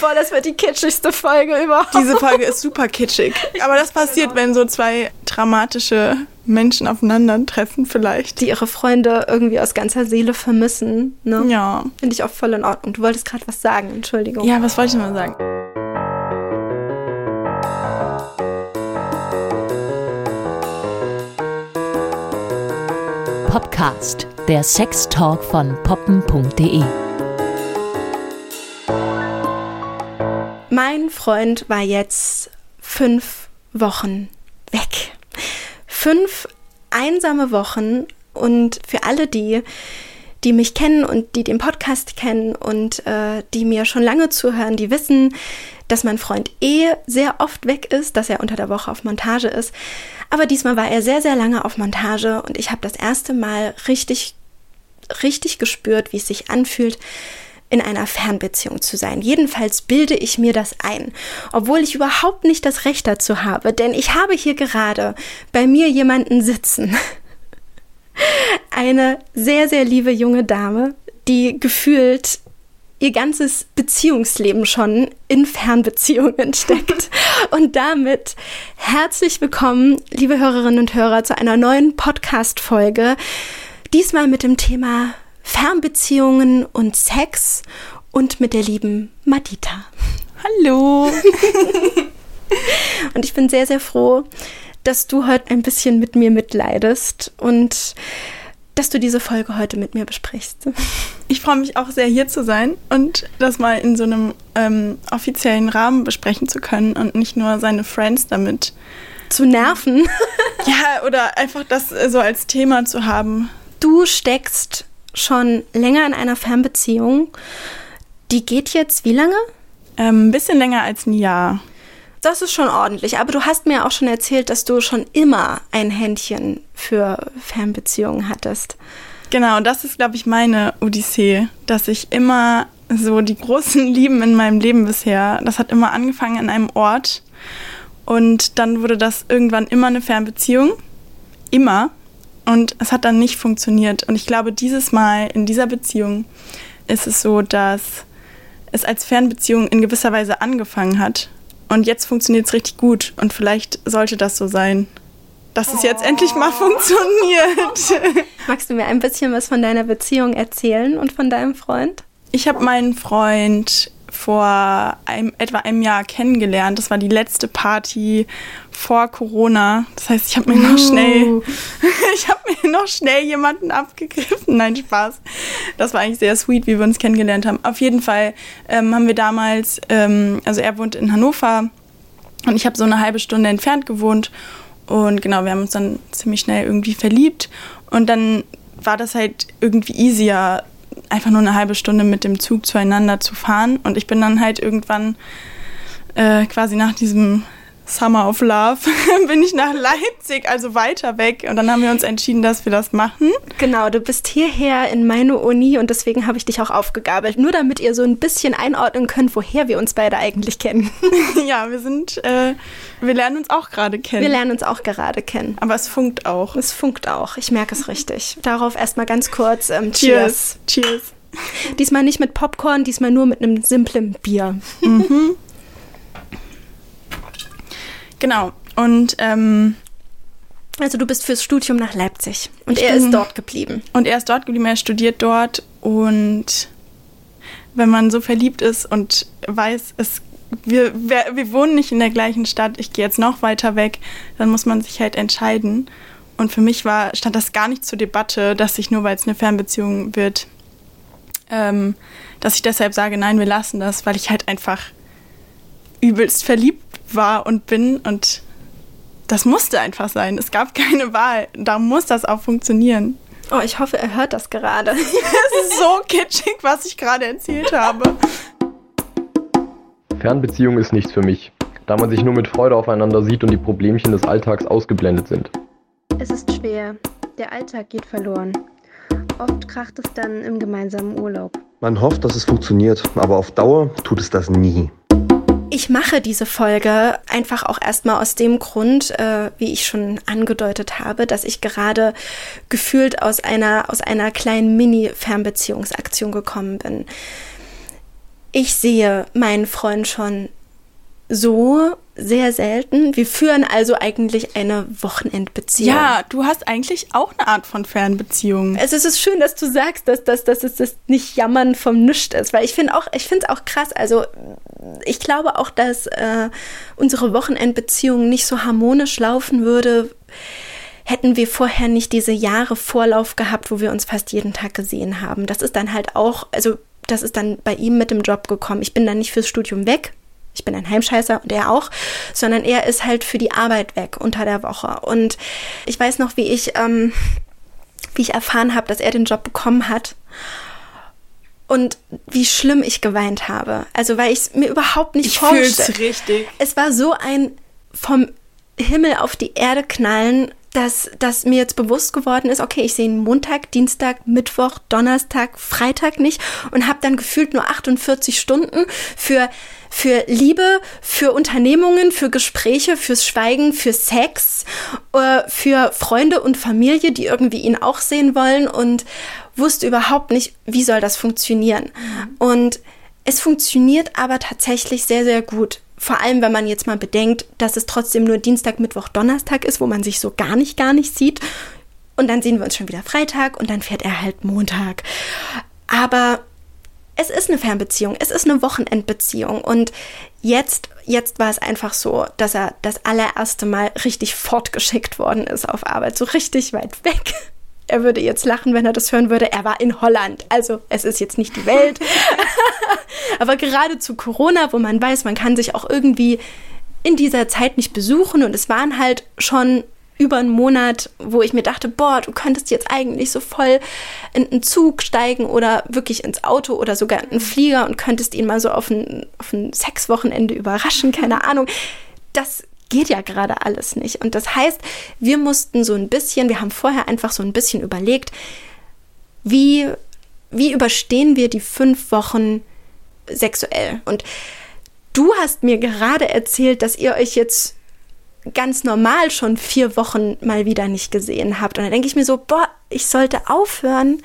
Boah, das wird die kitschigste Folge überhaupt. Diese Folge ist super kitschig. Aber das passiert, wenn so zwei dramatische Menschen aufeinandertreffen, vielleicht. Die ihre Freunde irgendwie aus ganzer Seele vermissen. Ne? Ja. Finde ich auch voll in Ordnung. Du wolltest gerade was sagen, Entschuldigung. Ja, was wollte ich mal sagen? Podcast, der Sextalk von poppen.de. Mein Freund war jetzt fünf Wochen weg. Fünf einsame Wochen und für alle die, die mich kennen und die den Podcast kennen und äh, die mir schon lange zuhören, die wissen, dass mein Freund eh sehr oft weg ist, dass er unter der Woche auf Montage ist. Aber diesmal war er sehr, sehr lange auf Montage und ich habe das erste Mal richtig, richtig gespürt, wie es sich anfühlt, in einer Fernbeziehung zu sein. Jedenfalls bilde ich mir das ein, obwohl ich überhaupt nicht das Recht dazu habe, denn ich habe hier gerade bei mir jemanden sitzen. Eine sehr, sehr liebe junge Dame, die gefühlt ihr ganzes Beziehungsleben schon in Fernbeziehungen steckt. Und damit herzlich willkommen, liebe Hörerinnen und Hörer, zu einer neuen Podcast-Folge. Diesmal mit dem Thema Fernbeziehungen und Sex und mit der lieben Madita. Hallo. und ich bin sehr, sehr froh, dass du heute ein bisschen mit mir mitleidest und dass du diese Folge heute mit mir besprichst. Ich freue mich auch sehr, hier zu sein und das mal in so einem ähm, offiziellen Rahmen besprechen zu können und nicht nur seine Friends damit zu nerven. ja, oder einfach das so als Thema zu haben. Du steckst schon länger in einer Fernbeziehung. Die geht jetzt wie lange? Ähm, ein bisschen länger als ein Jahr. Das ist schon ordentlich. Aber du hast mir auch schon erzählt, dass du schon immer ein Händchen für Fernbeziehungen hattest. Genau, das ist, glaube ich, meine Odyssee, dass ich immer so die großen Lieben in meinem Leben bisher, das hat immer angefangen an einem Ort und dann wurde das irgendwann immer eine Fernbeziehung. Immer. Und es hat dann nicht funktioniert. Und ich glaube, dieses Mal in dieser Beziehung ist es so, dass es als Fernbeziehung in gewisser Weise angefangen hat. Und jetzt funktioniert es richtig gut. Und vielleicht sollte das so sein, dass es jetzt endlich mal funktioniert. Magst du mir ein bisschen was von deiner Beziehung erzählen und von deinem Freund? Ich habe meinen Freund vor einem, etwa einem Jahr kennengelernt. Das war die letzte Party vor Corona. Das heißt, ich habe mir uh. noch schnell, ich habe mir noch schnell jemanden abgegriffen. Nein, Spaß. Das war eigentlich sehr sweet, wie wir uns kennengelernt haben. Auf jeden Fall ähm, haben wir damals, ähm, also er wohnt in Hannover und ich habe so eine halbe Stunde entfernt gewohnt. Und genau, wir haben uns dann ziemlich schnell irgendwie verliebt. Und dann war das halt irgendwie easier, einfach nur eine halbe Stunde mit dem Zug zueinander zu fahren. Und ich bin dann halt irgendwann äh, quasi nach diesem Summer of Love bin ich nach Leipzig, also weiter weg. Und dann haben wir uns entschieden, dass wir das machen. Genau, du bist hierher in meine Uni und deswegen habe ich dich auch aufgegabelt. Nur damit ihr so ein bisschen einordnen könnt, woher wir uns beide eigentlich kennen. ja, wir sind, äh, wir lernen uns auch gerade kennen. Wir lernen uns auch gerade kennen. Aber es funkt auch. Es funkt auch, ich merke es richtig. Darauf erstmal ganz kurz ähm, Cheers. Cheers. Cheers. Diesmal nicht mit Popcorn, diesmal nur mit einem simplen Bier. Mhm. Genau. Und ähm, also du bist fürs Studium nach Leipzig und er ist dort geblieben. Und er ist dort geblieben, er studiert dort und wenn man so verliebt ist und weiß, es wir, wir, wir wohnen nicht in der gleichen Stadt, ich gehe jetzt noch weiter weg, dann muss man sich halt entscheiden. Und für mich war, stand das gar nicht zur Debatte, dass ich nur, weil es eine Fernbeziehung wird, ähm, dass ich deshalb sage, nein, wir lassen das, weil ich halt einfach übelst verliebt war und bin und das musste einfach sein. Es gab keine Wahl. Da muss das auch funktionieren. Oh, ich hoffe, er hört das gerade. es ist so kitschig, was ich gerade erzählt habe. Fernbeziehung ist nichts für mich, da man sich nur mit Freude aufeinander sieht und die Problemchen des Alltags ausgeblendet sind. Es ist schwer. Der Alltag geht verloren. Oft kracht es dann im gemeinsamen Urlaub. Man hofft, dass es funktioniert, aber auf Dauer tut es das nie. Ich mache diese Folge einfach auch erstmal aus dem Grund, äh, wie ich schon angedeutet habe, dass ich gerade gefühlt aus einer, aus einer kleinen Mini-Fernbeziehungsaktion gekommen bin. ich sehe meinen Freund schon so sehr selten. Wir führen also eigentlich eine Wochenendbeziehung. Ja, du hast eigentlich auch eine Art von Fernbeziehung. Es ist schön, dass du sagst, dass, dass, dass es das nicht Jammern vom Nischt ist, weil ich finde auch, ich finde es auch krass. Also ich glaube auch, dass äh, unsere Wochenendbeziehung nicht so harmonisch laufen würde, hätten wir vorher nicht diese Jahre Vorlauf gehabt, wo wir uns fast jeden Tag gesehen haben. Das ist dann halt auch, also das ist dann bei ihm mit dem Job gekommen. Ich bin dann nicht fürs Studium weg, ich bin ein Heimscheißer und er auch, sondern er ist halt für die Arbeit weg unter der Woche. Und ich weiß noch, wie ich, ähm, wie ich erfahren habe, dass er den Job bekommen hat und wie schlimm ich geweint habe. Also weil ich es mir überhaupt nicht Ich vorstelle. fühl's richtig. Es war so ein vom Himmel auf die Erde knallen, dass, dass mir jetzt bewusst geworden ist, okay, ich sehe ihn Montag, Dienstag, Mittwoch, Donnerstag, Freitag nicht und habe dann gefühlt nur 48 Stunden für, für Liebe, für Unternehmungen, für Gespräche, fürs Schweigen, für Sex, äh, für Freunde und Familie, die irgendwie ihn auch sehen wollen und wusste überhaupt nicht, wie soll das funktionieren. Und es funktioniert aber tatsächlich sehr, sehr gut. Vor allem, wenn man jetzt mal bedenkt, dass es trotzdem nur Dienstag, Mittwoch, Donnerstag ist, wo man sich so gar nicht, gar nicht sieht. Und dann sehen wir uns schon wieder Freitag und dann fährt er halt Montag. Aber es ist eine Fernbeziehung, es ist eine Wochenendbeziehung. Und jetzt, jetzt war es einfach so, dass er das allererste Mal richtig fortgeschickt worden ist auf Arbeit, so richtig weit weg. Er würde jetzt lachen, wenn er das hören würde. Er war in Holland. Also es ist jetzt nicht die Welt. Aber gerade zu Corona, wo man weiß, man kann sich auch irgendwie in dieser Zeit nicht besuchen und es waren halt schon über einen Monat, wo ich mir dachte, boah, du könntest jetzt eigentlich so voll in einen Zug steigen oder wirklich ins Auto oder sogar in einen Flieger und könntest ihn mal so auf ein, auf ein Sexwochenende überraschen, keine Ahnung. Das geht ja gerade alles nicht. Und das heißt, wir mussten so ein bisschen, wir haben vorher einfach so ein bisschen überlegt, wie, wie überstehen wir die fünf Wochen sexuell? Und du hast mir gerade erzählt, dass ihr euch jetzt ganz normal schon vier Wochen mal wieder nicht gesehen habt. Und da denke ich mir so, boah, ich sollte aufhören,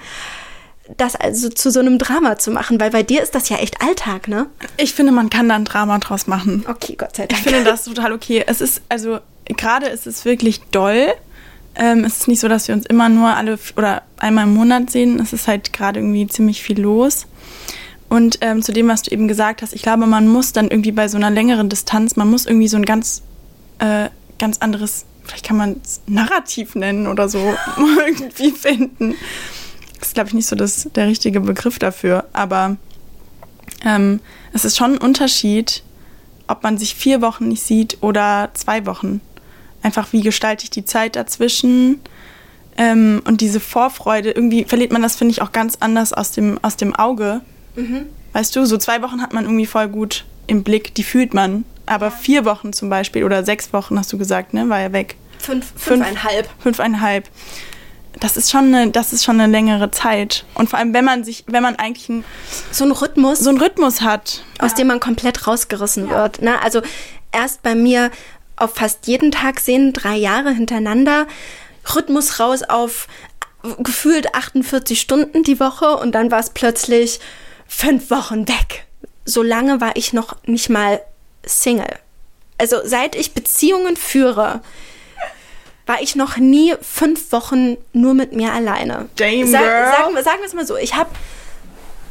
das also zu so einem Drama zu machen, weil bei dir ist das ja echt Alltag, ne? Ich finde, man kann da ein Drama draus machen. Okay, Gott sei Ich Dank. finde das total okay. Es ist, also, gerade ist es wirklich doll. Ähm, es ist nicht so, dass wir uns immer nur alle oder einmal im Monat sehen. Es ist halt gerade irgendwie ziemlich viel los. Und ähm, zu dem, was du eben gesagt hast, ich glaube, man muss dann irgendwie bei so einer längeren Distanz, man muss irgendwie so ein ganz, äh, ganz anderes, vielleicht kann man es Narrativ nennen oder so, irgendwie finden. Das ist, glaube ich, nicht so das, der richtige Begriff dafür. Aber ähm, es ist schon ein Unterschied, ob man sich vier Wochen nicht sieht oder zwei Wochen. Einfach, wie gestalte ich die Zeit dazwischen? Ähm, und diese Vorfreude, irgendwie verliert man das, finde ich, auch ganz anders aus dem, aus dem Auge. Weißt du, so zwei Wochen hat man irgendwie voll gut im Blick, die fühlt man. Aber vier Wochen zum Beispiel oder sechs Wochen, hast du gesagt, ne, war er weg. Fünf, Fünf- fünfeinhalb. Das ist schon eine, das ist schon eine längere Zeit. Und vor allem, wenn man sich, wenn man eigentlich einen, So ein Rhythmus. so einen Rhythmus hat. aus dem man komplett rausgerissen wird. Ne? Also erst bei mir auf fast jeden Tag sehen, drei Jahre hintereinander, Rhythmus raus auf gefühlt 48 Stunden die Woche und dann war es plötzlich fünf Wochen weg. So lange war ich noch nicht mal Single. Also seit ich Beziehungen führe, war ich noch nie fünf Wochen nur mit mir alleine. Damn, Sag, girl. sagen, wir- sagen wir es mal so, ich habe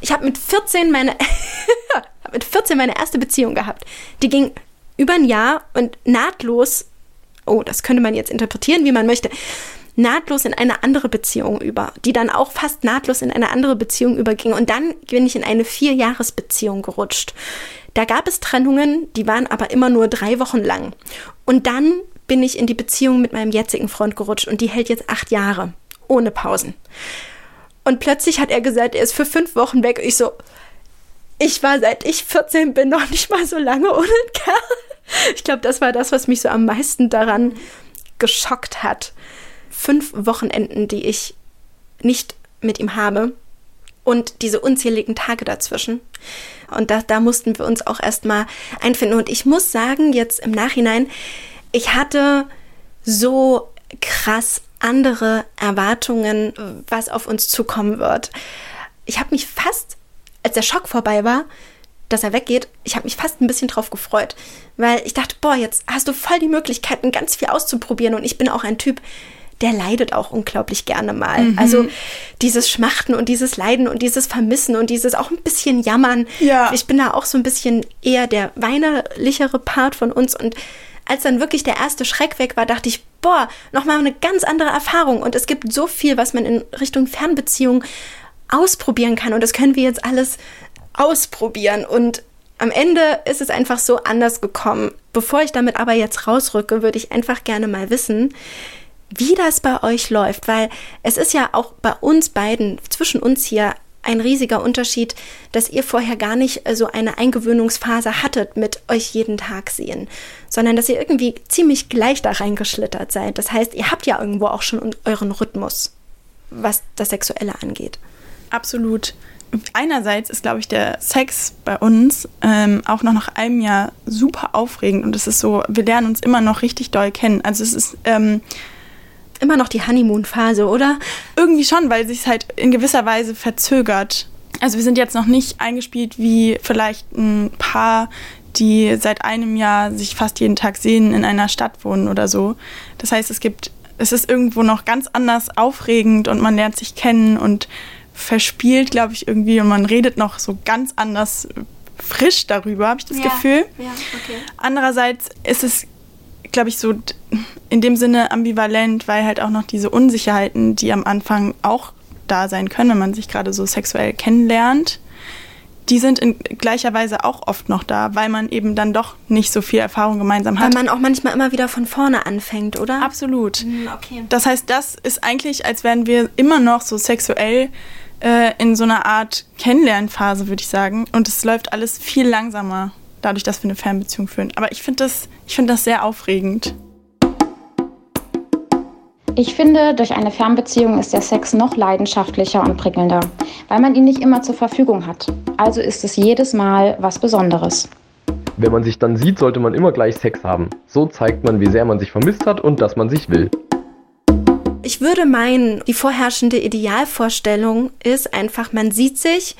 ich hab mit 14 meine hab mit 14 meine erste Beziehung gehabt. Die ging über ein Jahr und nahtlos, oh, das könnte man jetzt interpretieren, wie man möchte, nahtlos in eine andere Beziehung über, die dann auch fast nahtlos in eine andere Beziehung überging. Und dann bin ich in eine Vierjahresbeziehung gerutscht. Da gab es Trennungen, die waren aber immer nur drei Wochen lang. Und dann bin ich in die Beziehung mit meinem jetzigen Freund gerutscht und die hält jetzt acht Jahre, ohne Pausen. Und plötzlich hat er gesagt, er ist für fünf Wochen weg. Ich so, ich war seit ich 14 bin noch nicht mal so lange ohne Kerl. Ich glaube, das war das, was mich so am meisten daran geschockt hat. Fünf Wochenenden, die ich nicht mit ihm habe und diese unzähligen Tage dazwischen. Und da, da mussten wir uns auch erstmal einfinden. Und ich muss sagen, jetzt im Nachhinein, ich hatte so krass andere Erwartungen, was auf uns zukommen wird. Ich habe mich fast, als der Schock vorbei war, dass er weggeht, ich habe mich fast ein bisschen drauf gefreut, weil ich dachte, boah, jetzt hast du voll die Möglichkeiten, ganz viel auszuprobieren und ich bin auch ein Typ, der leidet auch unglaublich gerne mal. Mhm. Also dieses Schmachten und dieses Leiden und dieses Vermissen und dieses auch ein bisschen Jammern. Ja. Ich bin da auch so ein bisschen eher der weinerlichere Part von uns und als dann wirklich der erste Schreck weg war, dachte ich, boah, nochmal eine ganz andere Erfahrung. Und es gibt so viel, was man in Richtung Fernbeziehung ausprobieren kann. Und das können wir jetzt alles ausprobieren. Und am Ende ist es einfach so anders gekommen. Bevor ich damit aber jetzt rausrücke, würde ich einfach gerne mal wissen, wie das bei euch läuft, weil es ist ja auch bei uns beiden, zwischen uns hier, ein riesiger Unterschied, dass ihr vorher gar nicht so eine Eingewöhnungsphase hattet mit euch jeden Tag sehen, sondern dass ihr irgendwie ziemlich gleich da reingeschlittert seid. Das heißt, ihr habt ja irgendwo auch schon euren Rhythmus, was das Sexuelle angeht. Absolut. Einerseits ist, glaube ich, der Sex bei uns ähm, auch noch nach einem Jahr super aufregend und es ist so, wir lernen uns immer noch richtig doll kennen. Also es ist ähm, immer noch die Honeymoon-Phase, oder? Irgendwie schon, weil sich halt in gewisser Weise verzögert. Also wir sind jetzt noch nicht eingespielt wie vielleicht ein Paar, die seit einem Jahr sich fast jeden Tag sehen, in einer Stadt wohnen oder so. Das heißt, es gibt, es ist irgendwo noch ganz anders aufregend und man lernt sich kennen und verspielt, glaube ich, irgendwie und man redet noch so ganz anders frisch darüber, habe ich das Ja, Gefühl. ja, okay. Andererseits ist es, glaube ich, so in dem Sinne ambivalent, weil halt auch noch diese Unsicherheiten, die am Anfang auch da sein können, wenn man sich gerade so sexuell kennenlernt, die sind in gleicher Weise auch oft noch da, weil man eben dann doch nicht so viel Erfahrung gemeinsam Weil hat. man auch manchmal immer wieder von vorne anfängt, oder? Absolut. Hm, Okay. Das heißt, das ist eigentlich, als wären wir immer noch so sexuell äh, in so einer Art Kennenlernphase, würde ich sagen. Und es läuft alles viel langsamer, dadurch, dass wir eine Fernbeziehung führen. Aber ich finde das, ich finde das sehr aufregend. Ich finde, durch eine Fernbeziehung ist der Sex noch leidenschaftlicher und prickelnder, weil man ihn nicht immer zur Verfügung hat. Also ist es jedes Mal was Besonderes. Wenn man sich dann sieht, sollte man immer gleich Sex haben. So zeigt man, wie sehr man sich vermisst hat und dass man sich will. Ich würde meinen, die vorherrschende Idealvorstellung ist einfach, man sieht sich,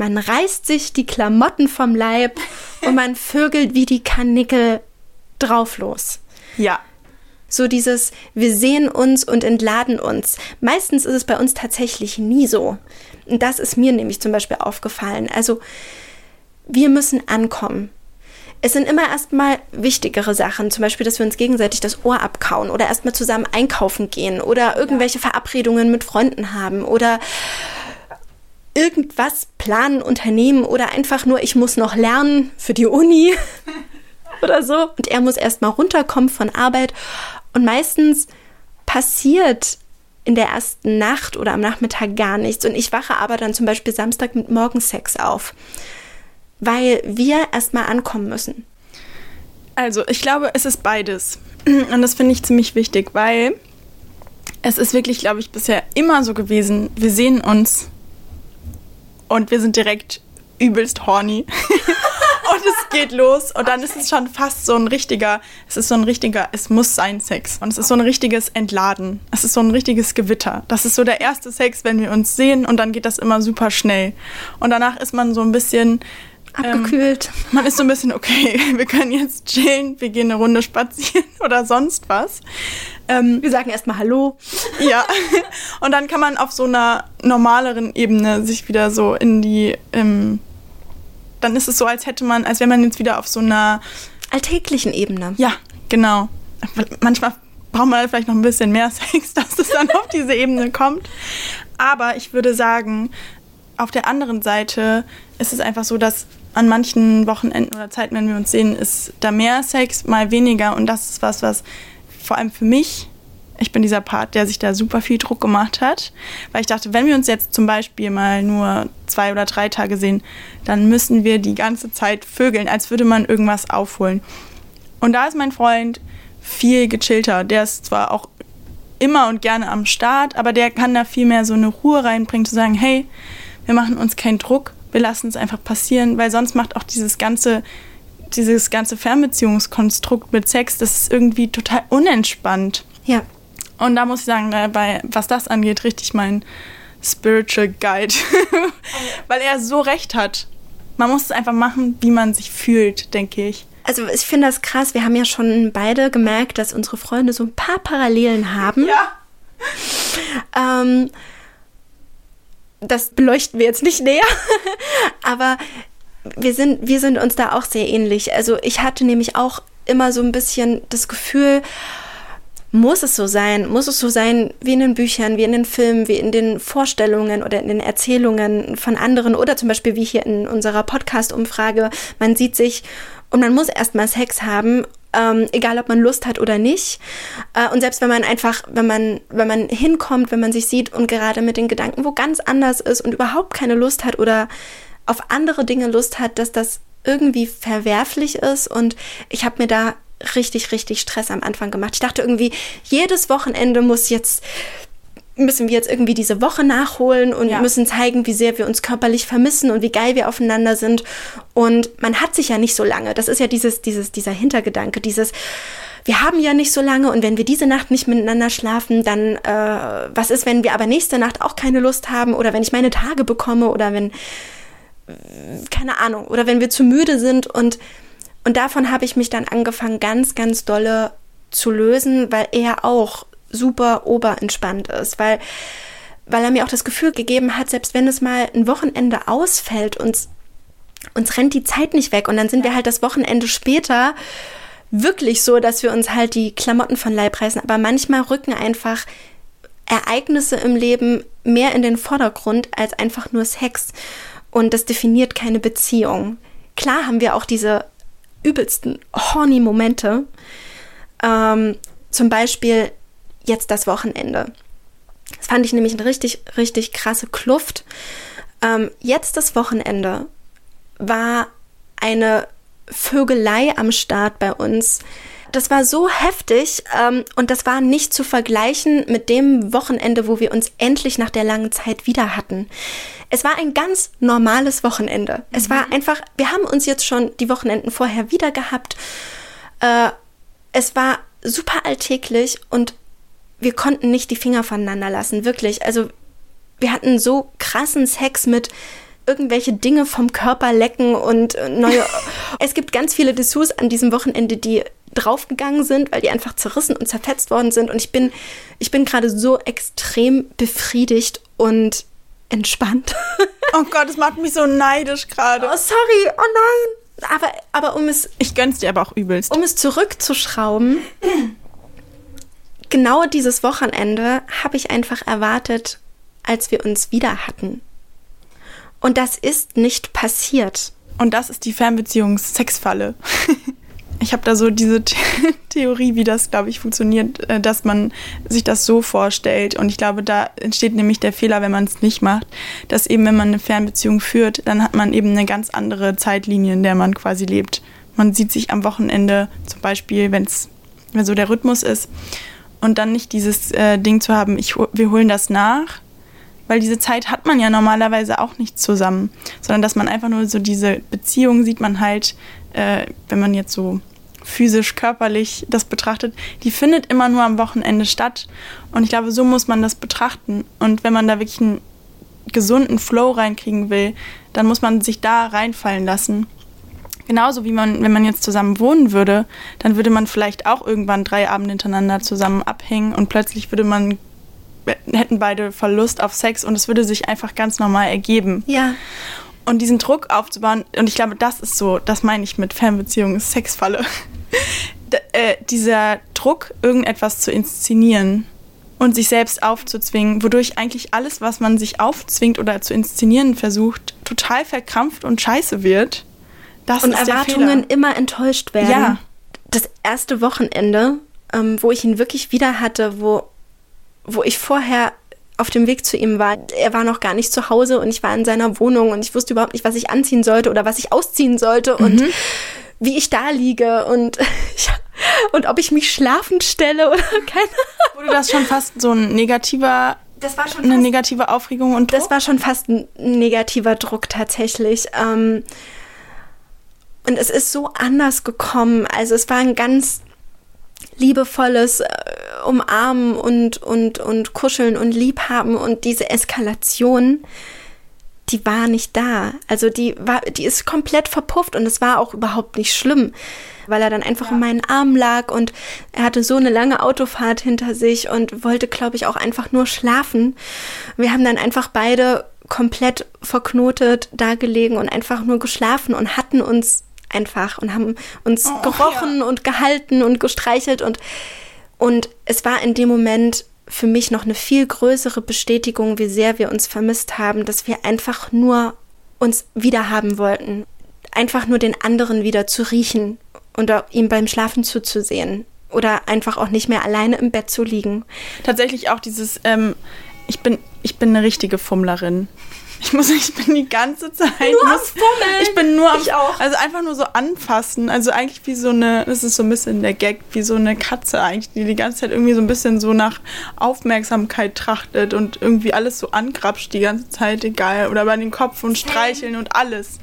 man reißt sich die Klamotten vom Leib und man vögelt wie die Kanickel drauf los. Ja. So dieses, wir sehen uns und entladen uns. Meistens ist es bei uns tatsächlich nie so. Und das ist mir nämlich zum Beispiel aufgefallen. Also, wir müssen ankommen. Es sind immer erstmal wichtigere Sachen, zum Beispiel, dass wir uns gegenseitig das Ohr abkauen oder erstmal zusammen einkaufen gehen oder irgendwelche Verabredungen mit Freunden haben oder irgendwas planen, unternehmen oder einfach nur, ich muss noch lernen für die Uni oder so. Und er muss erstmal runterkommen von Arbeit. Und meistens passiert in der ersten Nacht oder am Nachmittag gar nichts. Und ich wache aber dann zum Beispiel Samstag mit Morgensex auf, weil wir erstmal ankommen müssen. Also, ich glaube, es ist beides. Und das finde ich ziemlich wichtig, weil es ist wirklich, glaube ich, bisher immer so gewesen, wir sehen uns und wir sind direkt übelst horny. und es geht los und dann ist es schon fast so ein richtiger, es ist so ein richtiger, es muss sein Sex. Und es ist so ein richtiges Entladen. Es ist so ein richtiges Gewitter. Das ist so der erste Sex, wenn wir uns sehen und dann geht das immer super schnell. Und danach ist man so ein bisschen Abgekühlt. ähm, man ist so ein bisschen, okay, wir können jetzt chillen, wir gehen eine Runde spazieren oder sonst was. Ähm, wir sagen erstmal Hallo. Ja, und dann kann man auf so einer normaleren Ebene sich wieder so in die, ähm, dann ist es so, als hätte man, als wäre man jetzt wieder auf so einer alltäglichen Ebene. Ja, genau. Manchmal braucht man vielleicht noch ein bisschen mehr Sex, dass es dann auf diese Ebene kommt. Aber ich würde sagen, auf der anderen Seite ist es einfach so, dass an manchen Wochenenden oder Zeiten, wenn wir uns sehen, ist da mehr Sex, mal weniger. Und das ist was, was vor allem für mich, ich bin dieser Part, der sich da super viel Druck gemacht hat. Weil ich dachte, wenn wir uns jetzt zum Beispiel mal nur zwei oder drei Tage sehen, dann müssen wir die ganze Zeit vögeln, als würde man irgendwas aufholen. Und da ist mein Freund viel gechillter. Der ist zwar auch immer und gerne am Start, aber der kann da viel mehr so eine Ruhe reinbringen, zu sagen, hey, wir machen uns keinen Druck, wir lassen es einfach passieren, weil sonst macht auch dieses ganze, dieses ganze Fernbeziehungskonstrukt mit Sex, das ist irgendwie total unentspannt. Ja. Und da muss ich sagen, bei, was das angeht, richtig mein Spiritual Guide. weil er so recht hat. Man muss es einfach machen, wie man sich fühlt, denke ich. Also ich finde das krass. Wir haben ja schon beide gemerkt, dass unsere Freunde so ein paar Parallelen haben. Ja. Ähm, das beleuchten wir jetzt nicht näher, aber wir sind, wir sind uns da auch sehr ähnlich. Also ich hatte nämlich auch immer so ein bisschen das Gefühl, muss es so sein? Muss es so sein wie in den Büchern, wie in den Filmen, wie in den Vorstellungen oder in den Erzählungen von anderen oder zum Beispiel wie hier in unserer Podcast-Umfrage. Man sieht sich und man muss erstmal Sex haben, ähm, egal ob man Lust hat oder nicht. Äh, und selbst wenn man einfach, wenn man, wenn man hinkommt, wenn man sich sieht und gerade mit den Gedanken wo ganz anders ist und überhaupt keine Lust hat oder auf andere Dinge Lust hat, dass das irgendwie verwerflich ist. Und ich habe mir da richtig, richtig Stress am Anfang gemacht. Ich dachte irgendwie, jedes Wochenende muss jetzt müssen wir jetzt irgendwie diese Woche nachholen und Ja. müssen zeigen, wie sehr wir uns körperlich vermissen und wie geil wir aufeinander sind. Und man hat sich ja nicht so lange. Das ist ja dieses, dieses, dieser Hintergedanke, dieses, wir haben ja nicht so lange und wenn wir diese Nacht nicht miteinander schlafen, dann äh, was ist, wenn wir aber nächste Nacht auch keine Lust haben oder wenn ich meine Tage bekomme oder wenn keine Ahnung, oder wenn wir zu müde sind und, und davon habe ich mich dann angefangen, ganz, ganz dolle zu lösen, weil er auch super oberentspannt ist, weil, weil er mir auch das Gefühl gegeben hat, selbst wenn es mal ein Wochenende ausfällt, uns, uns rennt die Zeit nicht weg und dann sind wir halt das Wochenende später wirklich so, dass wir uns halt die Klamotten von Leib reißen, aber manchmal rücken einfach Ereignisse im Leben mehr in den Vordergrund als einfach nur Sex. Und das definiert keine Beziehung. Klar haben wir auch diese übelsten horny Momente. Ähm, zum Beispiel jetzt das Wochenende. Das fand ich nämlich eine richtig, richtig krasse Kluft. Ähm, jetzt das Wochenende war eine Vögelei am Start bei uns. Das war so heftig ähm, und das war nicht zu vergleichen mit dem Wochenende, wo wir uns endlich nach der langen Zeit wieder hatten. Es war ein ganz normales Wochenende. Es war einfach, wir haben uns jetzt schon die Wochenenden vorher wieder gehabt. Äh, es war super alltäglich und wir konnten nicht die Finger voneinander lassen, wirklich. Also wir hatten so krassen Sex mit irgendwelche Dinge vom Körper lecken und äh, neue. es gibt ganz viele Dessous an diesem Wochenende, die draufgegangen sind, weil die einfach zerrissen und zerfetzt worden sind. Und ich bin, ich bin gerade so extrem befriedigt und entspannt. Oh Gott, das macht mich so neidisch gerade. oh, sorry, oh nein. Aber, aber um es Ich gönn's dir aber auch übelst. um es zurückzuschrauben, genau dieses Wochenende habe ich einfach erwartet, als wir uns wieder hatten. Und das ist nicht passiert. Und das ist die Fernbeziehungs-Sexfalle. Ich habe da so diese The Theorie, wie das, glaube ich, funktioniert, äh, dass man sich das so vorstellt. Und ich glaube, da entsteht nämlich der Fehler, wenn man es nicht macht, dass eben, wenn man eine Fernbeziehung führt, dann hat man eben eine ganz andere Zeitlinie, in der man quasi lebt. Man sieht sich am Wochenende, zum Beispiel, wenn so der Rhythmus ist, und dann nicht dieses äh, Ding zu haben, ich, wir holen das nach, weil diese Zeit hat man ja normalerweise auch nicht zusammen, sondern dass man einfach nur so diese Beziehung sieht man halt, äh, wenn man jetzt so physisch, körperlich das betrachtet, die findet immer nur am Wochenende statt. Und ich glaube, so muss man das betrachten. Und wenn man da wirklich einen gesunden Flow reinkriegen will, dann muss man sich da reinfallen lassen. Genauso wie man, wenn man jetzt zusammen wohnen würde, dann würde man vielleicht auch irgendwann drei Abende hintereinander zusammen abhängen und plötzlich würde man, hätten beide Verlust auf Sex und es würde sich einfach ganz normal ergeben. Ja. Und diesen Druck aufzubauen, und ich glaube, das ist so, das meine ich mit Fernbeziehung, ist Sexfalle. Äh, dieser Druck, irgendetwas zu inszenieren und sich selbst aufzuzwingen, wodurch eigentlich alles, was man sich aufzwingt oder zu inszenieren versucht, total verkrampft und scheiße wird. Das Und Erwartungen immer enttäuscht werden. Ja. Das erste Wochenende, ähm, wo ich ihn wirklich wieder hatte, wo, wo ich vorher auf dem Weg zu ihm war. Er war noch gar nicht zu Hause und ich war in seiner Wohnung und ich wusste überhaupt nicht, was ich anziehen sollte oder was ich ausziehen sollte und Mhm. wie ich da liege und, und ob ich mich schlafend stelle oder keine Wurde das schon fast so ein negativer, Das war schon eine negative Aufregung und Druck? Das war schon fast ein negativer Druck tatsächlich. Ähm, und es ist so anders gekommen. Also es war ein ganz liebevolles äh, Umarmen und, und, und Kuscheln und Liebhaben und diese Eskalation, die war nicht da. Also die war, die ist komplett verpufft und es war auch überhaupt nicht schlimm, weil er dann einfach ja. in meinen Armen lag und er hatte so eine lange Autofahrt hinter sich und wollte, glaube ich, auch einfach nur schlafen. Wir haben dann einfach beide komplett verknotet da gelegen und einfach nur geschlafen und hatten uns einfach und haben uns oh, gerochen ja. und gehalten und gestreichelt und und es war in dem Moment für mich noch eine viel größere Bestätigung, wie sehr wir uns vermisst haben, dass wir einfach nur uns wieder haben wollten. Einfach nur den anderen wieder zu riechen und ihm beim Schlafen zuzusehen. Oder einfach auch nicht mehr alleine im Bett zu liegen. Tatsächlich auch dieses, ähm, ich, bin, ich bin eine richtige Fummlerin. Ich muss, ich bin die ganze Zeit. Nur muss. Ich bin nur am, ich auch. Also einfach nur so anfassen. Also eigentlich wie so eine, das ist so ein bisschen der Gag, wie so eine Katze eigentlich, die die ganze Zeit irgendwie so ein bisschen so nach Aufmerksamkeit trachtet und irgendwie alles so angrapscht die ganze Zeit, egal. Oder bei den Kopf und streicheln und alles.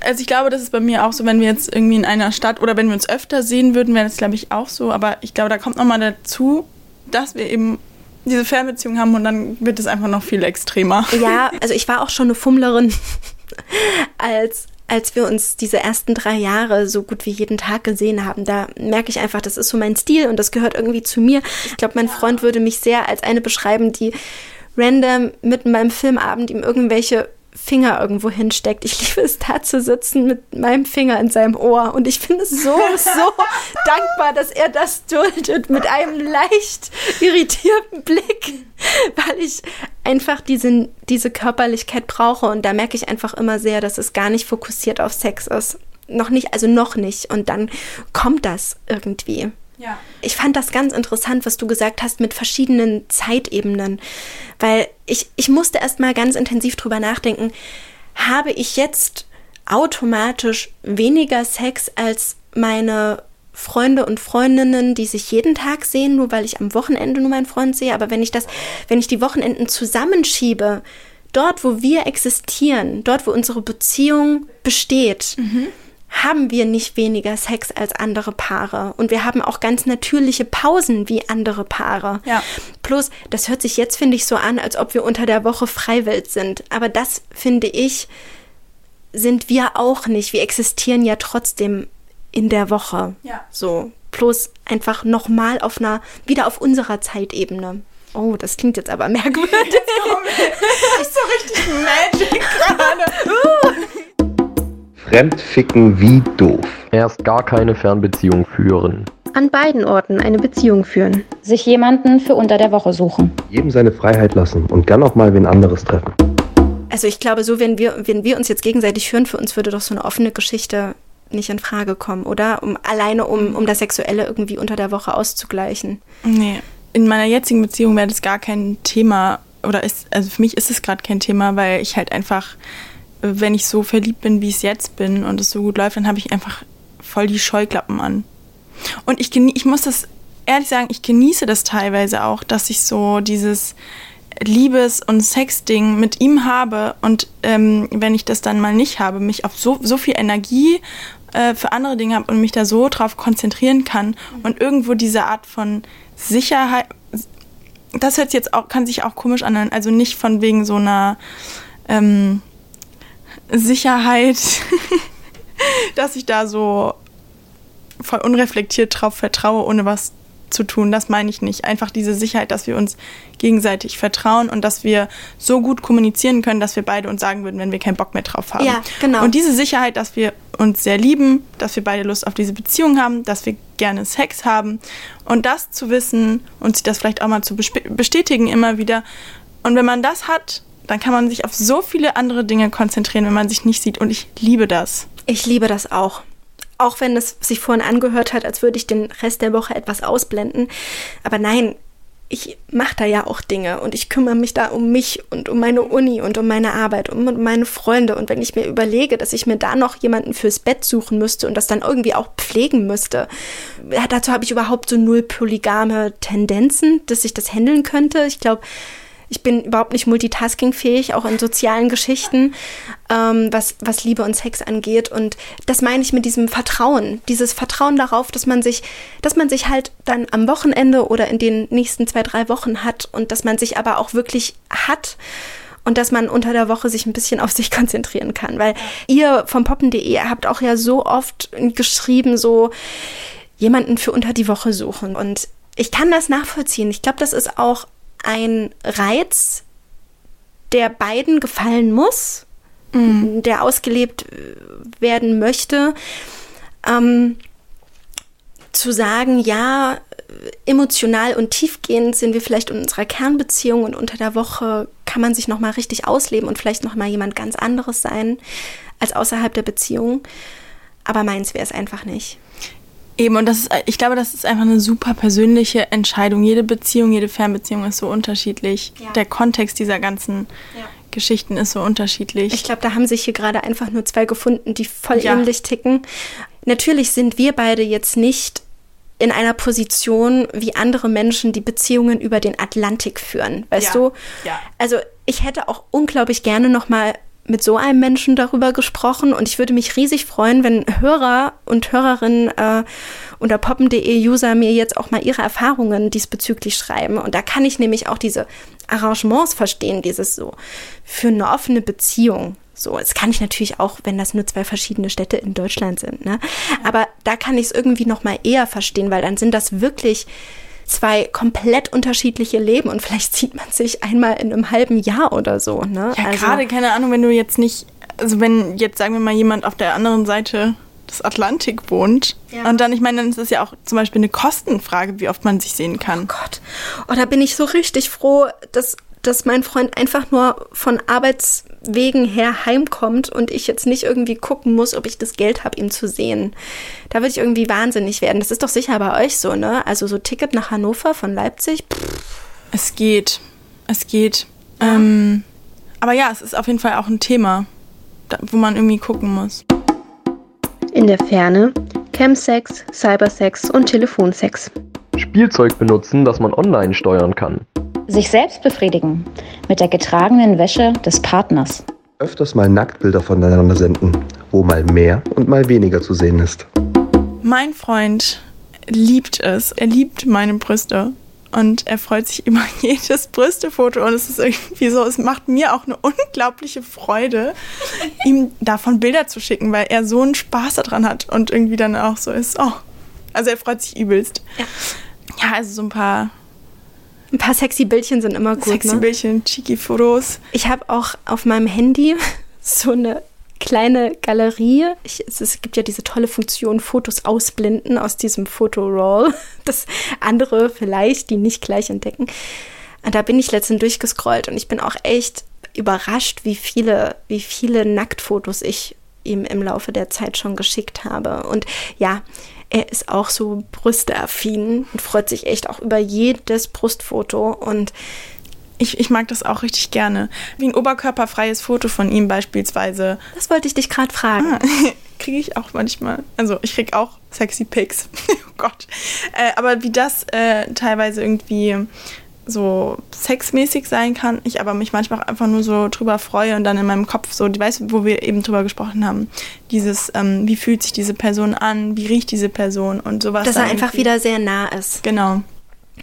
Also ich glaube, das ist bei mir auch so, wenn wir jetzt irgendwie in einer Stadt oder wenn wir uns öfter sehen würden, wäre das glaube ich auch so. Aber ich glaube, da kommt nochmal dazu, dass wir eben diese Fernbeziehung haben und dann wird es einfach noch viel extremer. Ja, also ich war auch schon eine Fummlerin, als als wir uns diese ersten drei Jahre so gut wie jeden Tag gesehen haben, da merke ich einfach, das ist so mein Stil und das gehört irgendwie zu mir. Ich glaube, mein Freund würde mich sehr als eine beschreiben, die random mitten beim Filmabend ihm irgendwelche Finger irgendwo hinsteckt. Ich liebe es, da zu sitzen mit meinem Finger in seinem Ohr. Und ich finde es so, so dankbar, dass er das duldet mit einem leicht irritierten Blick, weil ich einfach diesen, diese Körperlichkeit brauche. Und da merke ich einfach immer sehr, dass es gar nicht fokussiert auf Sex ist. Noch nicht, also noch nicht. Und dann kommt das irgendwie. Ja. Ich fand das ganz interessant, was du gesagt hast mit verschiedenen Zeitebenen, weil ich, ich musste erst mal ganz intensiv drüber nachdenken, habe ich jetzt automatisch weniger Sex als meine Freunde und Freundinnen, die sich jeden Tag sehen, nur weil ich am Wochenende nur meinen Freund sehe, aber wenn ich das, wenn ich die Wochenenden zusammenschiebe, dort, wo wir existieren, dort, wo unsere Beziehung besteht, mhm haben wir nicht weniger Sex als andere Paare. Und wir haben auch ganz natürliche Pausen wie andere Paare. Ja. Plus, das hört sich jetzt, finde ich, so an, als ob wir unter der Woche freiwillig sind. Aber das, finde ich, sind wir auch nicht. Wir existieren ja trotzdem in der Woche. Ja. So. Plus einfach nochmal auf einer, wieder auf unserer Zeitebene. Oh, das klingt jetzt aber merkwürdig. das ist so richtig Magic gerade. Fremdficken wie doof. Erst gar keine Fernbeziehung führen. An beiden Orten eine Beziehung führen. Sich jemanden für unter der Woche suchen. Jedem seine Freiheit lassen und gern auch mal wen anderes treffen. Also ich glaube, so wenn wir, wenn wir uns jetzt gegenseitig führen, für uns würde doch so eine offene Geschichte nicht in Frage kommen, oder? Um alleine um, um das Sexuelle irgendwie unter der Woche auszugleichen. Nee. In meiner jetzigen Beziehung wäre das gar kein Thema. Oder ist, also für mich ist es gerade kein Thema, weil ich halt einfach wenn ich so verliebt bin, wie ich es jetzt bin und es so gut läuft, dann habe ich einfach voll die Scheuklappen an. Und ich, ich muss das ehrlich sagen, ich genieße das teilweise auch, dass ich so dieses Liebes- und Sex-Ding mit ihm habe und ähm, wenn ich das dann mal nicht habe, mich auf so, so viel Energie äh, für andere Dinge habe und mich da so drauf konzentrieren kann und irgendwo diese Art von Sicherheit, das hört jetzt auch, kann sich auch komisch anhören, also nicht von wegen so einer ähm, Sicherheit, dass ich da so voll unreflektiert drauf vertraue, ohne was zu tun. Das meine ich nicht. Einfach diese Sicherheit, dass wir uns gegenseitig vertrauen und dass wir so gut kommunizieren können, dass wir beide uns sagen würden, wenn wir keinen Bock mehr drauf haben. Ja, genau. Und diese Sicherheit, dass wir uns sehr lieben, dass wir beide Lust auf diese Beziehung haben, dass wir gerne Sex haben und das zu wissen und sich das vielleicht auch mal zu bestätigen immer wieder. Und wenn man das hat, dann kann man sich auf so viele andere Dinge konzentrieren, wenn man sich nicht sieht. Und ich liebe das. Ich liebe das auch. Auch wenn es sich vorhin angehört hat, als würde ich den Rest der Woche etwas ausblenden. Aber nein, ich mache da ja auch Dinge und ich kümmere mich da um mich und um meine Uni und um meine Arbeit und um meine Freunde. Und wenn ich mir überlege, dass ich mir da noch jemanden fürs Bett suchen müsste und das dann irgendwie auch pflegen müsste, ja, dazu habe ich überhaupt so null polygame Tendenzen, dass ich das handeln könnte. Ich glaube, ich bin überhaupt nicht multitaskingfähig, auch in sozialen Geschichten, ähm, was, was Liebe und Sex angeht. Und das meine ich mit diesem Vertrauen. Dieses Vertrauen darauf, dass man sich, dass man sich halt dann am Wochenende oder in den nächsten zwei, drei Wochen hat und dass man sich aber auch wirklich hat und dass man unter der Woche sich ein bisschen auf sich konzentrieren kann. Weil ihr vom poppen.de habt auch ja so oft geschrieben, so jemanden für unter die Woche suchen. Und ich kann das nachvollziehen. Ich glaube, das ist auch ein Reiz, der beiden gefallen muss, mhm. der ausgelebt werden möchte. Ähm, zu sagen, ja, emotional und tiefgehend sind wir vielleicht in unserer Kernbeziehung und unter der Woche kann man sich noch mal richtig ausleben und vielleicht noch mal jemand ganz anderes sein als außerhalb der Beziehung. Aber meins wäre es einfach nicht. Eben, und das ist, ich glaube, das ist einfach eine super persönliche Entscheidung. Jede Beziehung, jede Fernbeziehung ist so unterschiedlich. Ja. Der Kontext dieser ganzen ja. Geschichten ist so unterschiedlich. Ich glaube, da haben sich hier gerade einfach nur zwei gefunden, die voll ja. ähnlich ticken. Natürlich sind wir beide jetzt nicht in einer Position wie andere Menschen, die Beziehungen über den Atlantik führen. Weißt du? Ja. Also ich hätte auch unglaublich gerne noch mal mit so einem Menschen darüber gesprochen und ich würde mich riesig freuen, wenn Hörer und Hörerinnen äh, unter poppen.de User mir jetzt auch mal ihre Erfahrungen diesbezüglich schreiben. Und da kann ich nämlich auch diese Arrangements verstehen, dieses so für eine offene Beziehung. So, das kann ich natürlich auch, wenn das nur zwei verschiedene Städte in Deutschland sind. Ne? Aber da kann ich es irgendwie noch mal eher verstehen, weil dann sind das wirklich zwei komplett unterschiedliche Leben und vielleicht sieht man sich einmal in einem halben Jahr oder so. Ne? Ja, also, gerade, keine Ahnung, wenn du jetzt nicht, also wenn jetzt sagen wir mal jemand auf der anderen Seite des Atlantik wohnt. Ja. Und dann, ich meine, dann ist es ja auch zum Beispiel eine Kostenfrage, wie oft man sich sehen kann. Oh Gott. Oh, da bin ich so richtig froh, dass, dass mein Freund einfach nur von Arbeitswegen her heimkommt und ich jetzt nicht irgendwie gucken muss, ob ich das Geld habe, ihn zu sehen. Da würde ich irgendwie wahnsinnig werden. Das ist doch sicher bei euch so, ne? Also so Ticket nach Hannover von Leipzig. Pff. Es geht. Es geht. Ähm, aber ja, es ist auf jeden Fall auch ein Thema, wo man irgendwie gucken muss. In der Ferne Chemsex, Cybersex und Telefonsex. Spielzeug benutzen, das man online steuern kann. Sich selbst befriedigen mit der getragenen Wäsche des Partners. Öfters mal Nacktbilder voneinander senden, wo mal mehr und mal weniger zu sehen ist. Mein Freund liebt es. Er liebt meine Brüste und er freut sich über jedes Brüstefoto und es ist irgendwie so, es macht mir auch eine unglaubliche Freude, ihm davon Bilder zu schicken, weil er so einen Spaß daran hat und irgendwie dann auch so ist, oh, also er freut sich übelst. Ja, ja also so ein paar ein paar sexy Bildchen sind immer gut. Sexy ne? Bildchen, cheeky Fotos. Ich habe auch auf meinem Handy so eine kleine Galerie. Ich, es, es, gibt ja diese tolle Funktion, Fotos ausblenden aus diesem Fotoroll, das andere vielleicht, die nicht gleich entdecken. Und da bin ich letztens durchgescrollt und ich bin auch echt überrascht, wie viele, wie viele Nacktfotos ich ihm im Laufe der Zeit schon geschickt habe. Und ja, er ist auch so brüsteaffin und freut sich echt auch über jedes Brustfoto und ich, ich mag das auch richtig gerne. Wie ein oberkörperfreies Foto von ihm beispielsweise. Das wollte ich dich gerade fragen. Ah, kriege ich auch manchmal. Also ich kriege auch sexy Pics. oh Gott. Äh, aber wie das äh, teilweise irgendwie so sexmäßig sein kann, ich aber mich manchmal auch einfach nur so drüber freue und dann in meinem Kopf so, weißt du, wo wir eben drüber gesprochen haben, dieses, ähm, wie fühlt sich diese Person an, wie riecht diese Person und sowas. Dass er einfach wieder sehr nah ist. Genau.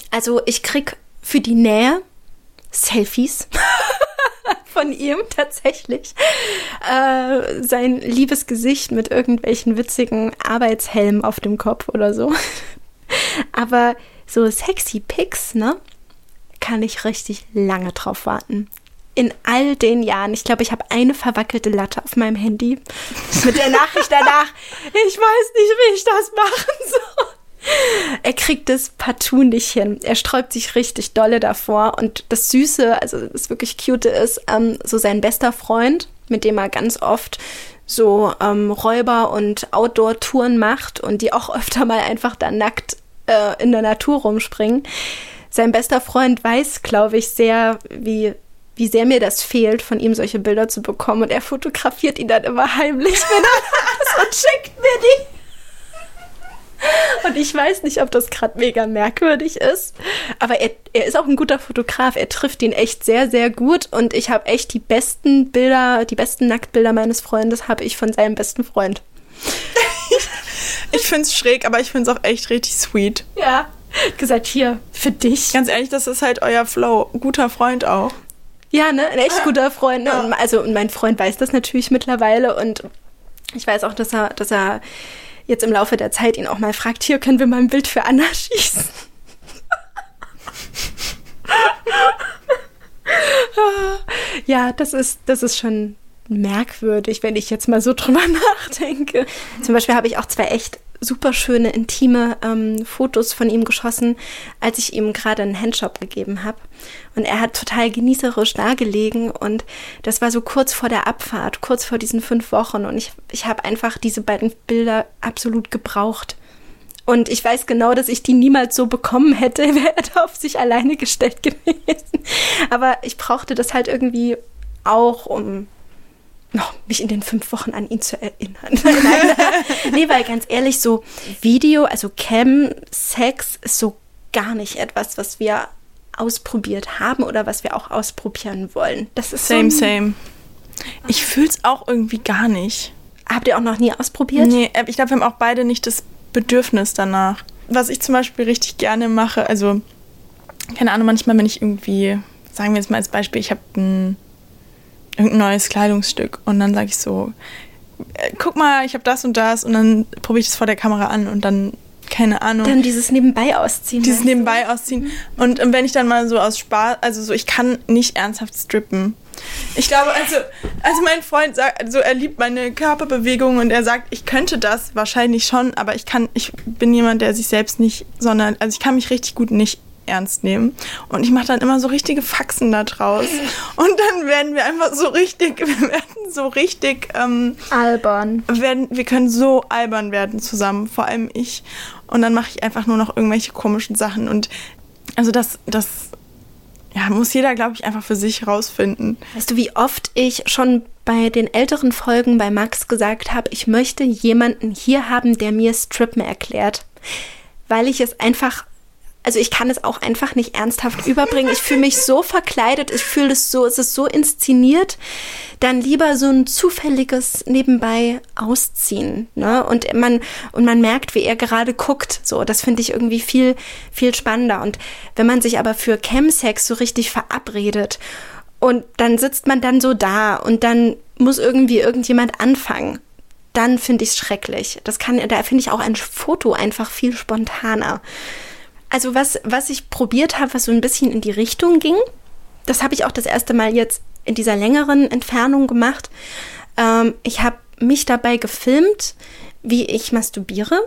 Also ich krieg für die Nähe Selfies von ihm tatsächlich. Äh, sein liebes Gesicht mit irgendwelchen witzigen Arbeitshelmen auf dem Kopf oder so. Aber so sexy Pics, ne? Kann ich richtig lange drauf warten. In all den Jahren, ich glaube, ich habe eine verwackelte Latte auf meinem Handy mit der Nachricht danach, ich weiß nicht, wie ich das machen soll. Er kriegt es partout nicht hin. Er sträubt sich richtig dolle davor. Und das Süße, also das wirklich Cute ist, ähm, so sein bester Freund, mit dem er ganz oft so ähm, Räuber- und Outdoor-Touren macht und die auch öfter mal einfach da nackt äh, in der Natur rumspringen sein bester Freund weiß, glaube ich, sehr, wie, wie sehr mir das fehlt, von ihm solche Bilder zu bekommen. Und er fotografiert ihn dann immer heimlich, wenn er und schickt mir die. Und ich weiß nicht, ob das gerade mega merkwürdig ist, aber er, er ist auch ein guter Fotograf. Er trifft ihn echt sehr, sehr gut und ich habe echt die besten Bilder, die besten Nacktbilder meines Freundes habe ich von seinem besten Freund. ich finde es schräg, aber ich finde es auch echt richtig sweet. Ja, gesagt, hier, für dich. Ganz ehrlich, das ist halt euer Flow. Guter Freund auch. Ja, ne? Ein echt guter Freund. Ne? Und, also und mein Freund weiß das natürlich mittlerweile und ich weiß auch, dass er, dass er jetzt im Laufe der Zeit ihn auch mal fragt, hier können wir mal ein Bild für Anna schießen. ja, das ist, das ist schon merkwürdig, wenn ich jetzt mal so drüber nachdenke. Zum Beispiel habe ich auch zwei echt super schöne, intime ähm, Fotos von ihm geschossen, als ich ihm gerade einen Handshop gegeben habe. Und er hat total genießerisch dargelegen und das war so kurz vor der Abfahrt, kurz vor diesen fünf Wochen. Und ich, ich habe einfach diese beiden Bilder absolut gebraucht. Und ich weiß genau, dass ich die niemals so bekommen hätte, wäre er da auf sich alleine gestellt gewesen. Aber ich brauchte das halt irgendwie auch, um noch mich in den fünf Wochen an ihn zu erinnern. Nee, weil ganz ehrlich, so Video, also Cam, Sex ist so gar nicht etwas, was wir ausprobiert haben oder was wir auch ausprobieren wollen. Das ist Same, so, same. Ich fühl's auch irgendwie gar nicht. Habt ihr auch noch nie ausprobiert? Nee, äh, ich glaube, wir haben auch beide nicht das Bedürfnis danach. Was ich zum Beispiel richtig gerne mache, also, keine Ahnung, manchmal, wenn ich irgendwie, sagen wir jetzt mal als Beispiel, ich habe ein irgendein neues Kleidungsstück und dann sage ich so, äh, guck mal, ich habe das und das und dann probiere ich das vor der Kamera an und dann keine Ahnung. Dann dieses Nebenbei ausziehen. Dieses du? nebenbei ausziehen. Und, und wenn ich dann mal so aus Spaß, also so, ich kann nicht ernsthaft strippen. Ich glaube, also, also mein Freund sagt, also er liebt meine Körperbewegungen und er sagt, ich könnte das wahrscheinlich schon, aber ich kann, ich bin jemand, der sich selbst nicht, sondern, also ich kann mich richtig gut nicht ernst nehmen. Und ich mache dann immer so richtige Faxen da draus. Und dann werden wir einfach so richtig, wir werden so richtig, ähm, Albern. werden, wir können so albern werden zusammen, vor allem ich. Und dann mache ich einfach nur noch irgendwelche komischen Sachen. Und also das, das ja, muss jeder, glaube ich, einfach für sich rausfinden. Weißt du, wie oft ich schon bei den älteren Folgen bei Max gesagt habe, ich möchte jemanden hier haben, der mir Strippen erklärt. Weil ich es einfach, also ich kann es auch einfach nicht ernsthaft überbringen. Ich fühle mich so verkleidet, ich fühle es so, es ist so inszeniert. Dann lieber so ein zufälliges nebenbei ausziehen. Ne? Und man, und man merkt, wie er gerade guckt. So, das finde ich irgendwie viel, viel spannender. Und wenn man sich aber für Chemsex so richtig verabredet und dann sitzt man dann so da und dann muss irgendwie irgendjemand anfangen. Dann finde ich es schrecklich. Das kann, da finde ich auch ein Foto einfach viel spontaner. Also was, was ich probiert habe, was so ein bisschen in die Richtung ging, das habe ich auch das erste Mal jetzt in dieser längeren Entfernung gemacht. Ähm, ich habe mich dabei gefilmt, wie ich masturbiere.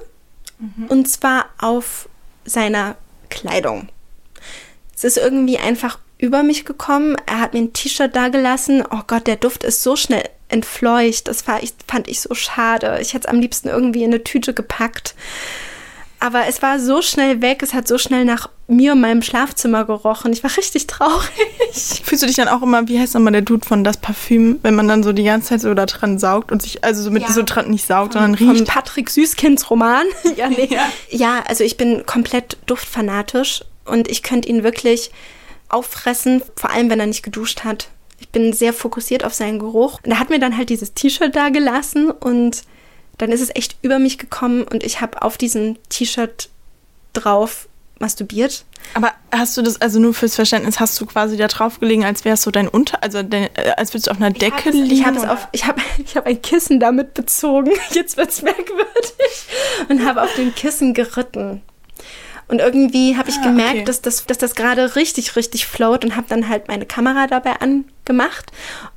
Und zwar auf seiner Kleidung. Es ist irgendwie einfach über mich gekommen. Er hat mir ein T-Shirt dagelassen. Oh Gott, der Duft ist so schnell entfleucht. Das war, ich, fand ich so schade. Ich hätte es am liebsten irgendwie in eine Tüte gepackt. Aber es war so schnell weg. Es hat so schnell nach mir und meinem Schlafzimmer gerochen. Ich war richtig traurig. Fühlst du dich dann auch immer, wie heißt nochmal der Dude von das Parfüm, wenn man dann so die ganze Zeit so da dran saugt und sich, also so mit Ja. so dran nicht saugt, sondern Von riecht? Patrick Süßkinds Roman. ja, nee. Ja. ja, also ich bin komplett duftfanatisch und ich könnte ihn wirklich auffressen, vor allem wenn er nicht geduscht hat. Ich bin sehr fokussiert auf seinen Geruch. Und er hat mir dann halt dieses T-Shirt da gelassen und dann ist es echt über mich gekommen und ich habe auf diesem T-Shirt drauf masturbiert. Aber hast du das, also nur fürs Verständnis, hast du quasi da drauf gelegen, als wärst du dein Unter, also dein, äh, als würdest du auf einer Decke liegen? Ich habe es auf, ich habe, ich habe ein Kissen damit bezogen. Jetzt wird's merkwürdig und habe auf dem Kissen geritten. Und irgendwie habe ich Ah, gemerkt, okay. dass das, dass das gerade richtig, richtig float und habe dann halt meine Kamera dabei angemacht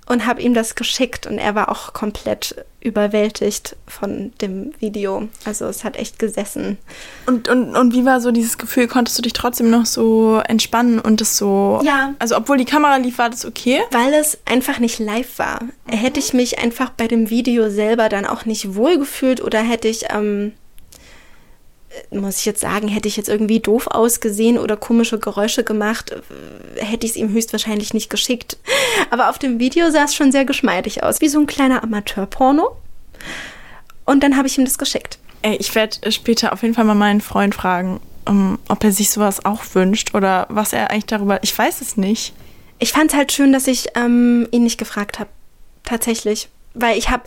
und habe ihm das geschickt und er war auch komplett überwältigt von dem Video. Also es hat echt gesessen. Und, und, und wie war so dieses Gefühl? Konntest du dich trotzdem noch so entspannen und das so. Ja. Also, obwohl die Kamera lief, war das okay? Weil es einfach nicht live war. Hätte ich mich einfach bei dem Video selber dann auch nicht wohlgefühlt oder hätte ich, ähm, äh, muss ich jetzt sagen, hätte ich jetzt irgendwie doof ausgesehen oder komische Geräusche gemacht, äh, hätte ich es ihm höchstwahrscheinlich nicht geschickt. Aber auf dem Video sah es schon sehr geschmeidig aus, wie so ein kleiner Amateurporno. Und dann habe ich ihm das geschickt. Ey, ich werde später auf jeden Fall mal meinen Freund fragen, um, ob er sich sowas auch wünscht oder was er eigentlich darüber. Ich weiß es nicht. Ich fand es halt schön, dass ich ähm, ihn nicht gefragt habe. Tatsächlich. Weil ich habe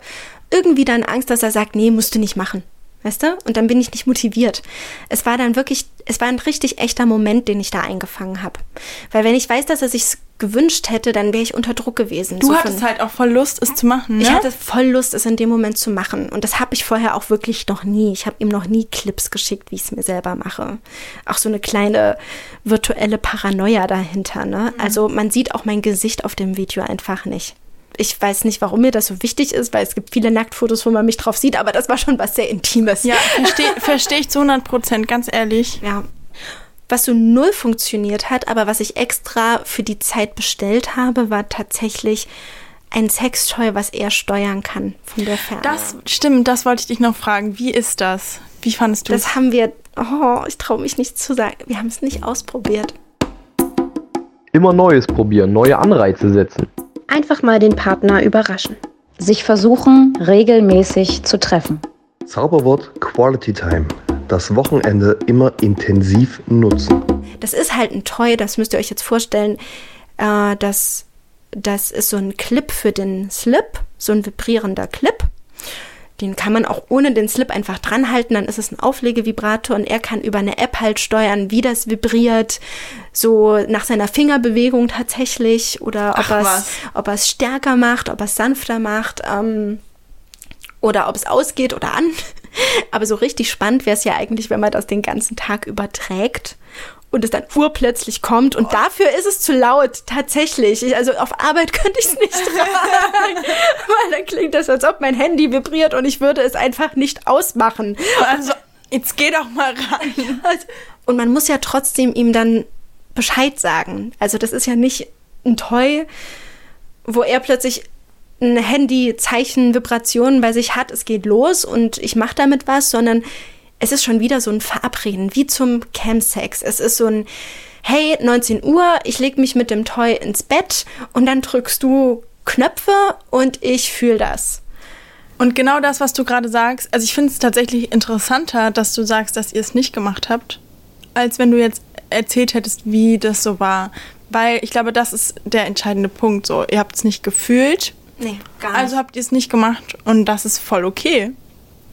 irgendwie dann Angst, dass er sagt, nee, musst du nicht machen. Weißt du? Und dann bin ich nicht motiviert. Es war dann wirklich, es war ein richtig echter Moment, den ich da eingefangen habe. Weil wenn ich weiß, dass er sich gewünscht hätte, dann wäre ich unter Druck gewesen. Du So hattest halt auch voll Lust, es zu machen, ne? ich hatte voll Lust, es in dem Moment zu machen. Und das habe ich vorher auch wirklich noch nie. Ich habe ihm noch nie Clips geschickt, wie ich es mir selber mache. Auch so eine kleine virtuelle Paranoia dahinter. Ne? Also man sieht auch mein Gesicht auf dem Video einfach nicht. Ich weiß nicht, warum mir das so wichtig ist, weil es gibt viele Nacktfotos, wo man mich drauf sieht, aber das war schon was sehr Intimes. ja, verstehe versteh ich zu 100 Prozent, ganz ehrlich. Ja. Was so null funktioniert hat, aber was ich extra für die Zeit bestellt habe, war tatsächlich ein Sextoy, was er steuern kann von der Ferne. Das stimmt, das wollte ich dich noch fragen. Wie ist das? Wie fandest du? Das haben wir, oh, ich traue mich nicht zu sagen. Wir haben es nicht ausprobiert. Immer Neues probieren, neue Anreize setzen. Einfach mal den Partner überraschen. Sich versuchen, regelmäßig zu treffen. Zauberwort Quality Time. Das Wochenende immer intensiv nutzen. Das ist halt ein Toy, das müsst ihr euch jetzt vorstellen. Äh, das, das ist so ein Clip für den Slip, so ein vibrierender Clip. Den kann man auch ohne den Slip einfach dran halten, dann ist es ein Auflegevibrator und er kann über eine App halt steuern, wie das vibriert, so nach seiner Fingerbewegung tatsächlich oder ob er er es stärker macht, ob er es sanfter macht. Ähm, oder ob es ausgeht oder an. Aber so richtig spannend wäre es ja eigentlich, wenn man das den ganzen Tag überträgt und es dann urplötzlich kommt. Und dafür ist es zu laut, tatsächlich. Ich, also auf Arbeit könnte ich es nicht tragen, weil dann klingt das, als ob mein Handy vibriert und ich würde es einfach nicht ausmachen. Also, jetzt geh doch mal ran. Und man muss ja trotzdem ihm dann Bescheid sagen. Also das ist ja nicht ein Toy, wo er plötzlich ein Handy-Zeichen, Vibrationen bei sich hat, es geht los und ich mache damit was, sondern es ist schon wieder so ein Verabreden, wie zum Camsex. Es ist so ein, hey, 19 Uhr, ich leg mich mit dem Toy ins Bett und dann drückst du Knöpfe und ich fühle das. Und genau das, was du gerade sagst, also ich finde es tatsächlich interessanter, dass du sagst, dass ihr es nicht gemacht habt, als wenn du jetzt erzählt hättest, wie das so war. Weil ich glaube, das ist der entscheidende Punkt. So, ihr habt es nicht gefühlt, Nee, gar also habt ihr es nicht gemacht und das ist voll okay.